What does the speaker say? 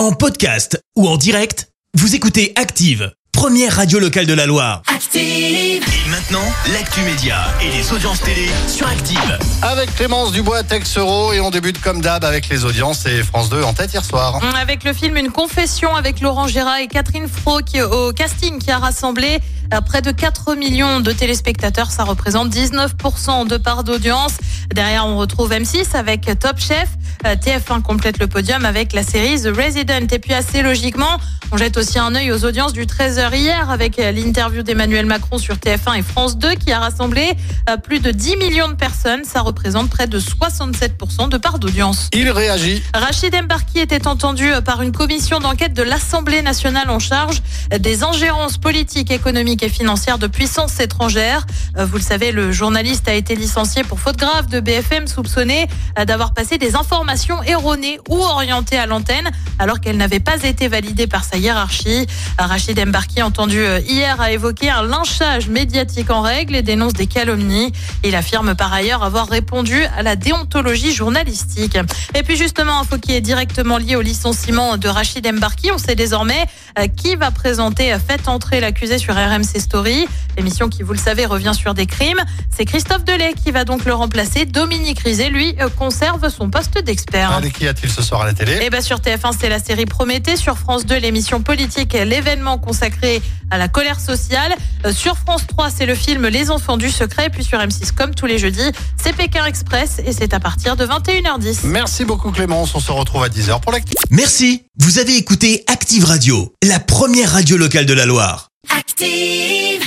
En podcast ou en direct, vous écoutez Active, première radio locale de la Loire. Active. Et maintenant, l'actu média et les audiences télé sur Active. Avec Clémence Dubois, Tex Euro, et on débute comme d'hab avec les audiences et France 2 en tête hier soir. Avec le film Une confession avec Laurent Gérard et Catherine Fro qui, au casting qui a rassemblé euh, près de 4 millions de téléspectateurs. Ça représente 19% de part d'audience. Derrière, on retrouve M6 avec Top Chef. Euh, TF1 complète le podium avec la série The Resident. Et puis assez logiquement, on jette aussi un œil aux audiences du 13h hier avec euh, l'interview d'Emmanuel Macron sur TF1 et France 2 qui a rassemblé plus de 10 millions de personnes. Ça représente près de 67% de part d'audience. Il réagit. Rachid Embarki était entendu par une commission d'enquête de l'Assemblée nationale en charge des ingérences politiques, économiques et financières de puissances étrangères. Euh, Vous le savez, le journaliste a été licencié pour faute grave de BFM soupçonné euh, d'avoir passé des informations erronées ou orientées à l'antenne alors qu'elles n'avaient pas été validées par sa hiérarchie. Rachid Embarki, entendu euh, hier, a évoqué un lynchage médiatique en règle et dénonce des calomnies. Il affirme par ailleurs avoir répondu à la déontologie journalistique. Et puis justement, info qui est directement lié au licenciement de Rachid Embarki. On sait désormais euh, qui va présenter euh, Faites entrer l'accusé sur RMC Story. L'émission qui, vous le savez, revient sur des crimes. C'est Christophe Delay qui va donc le remplacer. Dominique Rizet, lui, conserve son poste d'expert. Allez, qui a-t-il ce soir à la télé? Eh ben sur TF1, c'est la série Prométhée. Sur France 2, l'émission politique, l'événement consacré à la colère sociale. Euh, Sur France 3, c'est le film Les Enfants du Secret. Puis sur M6, comme tous les jeudis, c'est Pékin Express et c'est à partir de 21h10. Merci beaucoup Clémence, on se retrouve à 10h pour l'actu. Merci, vous avez écouté Active Radio, la première radio locale de la Loire. Active.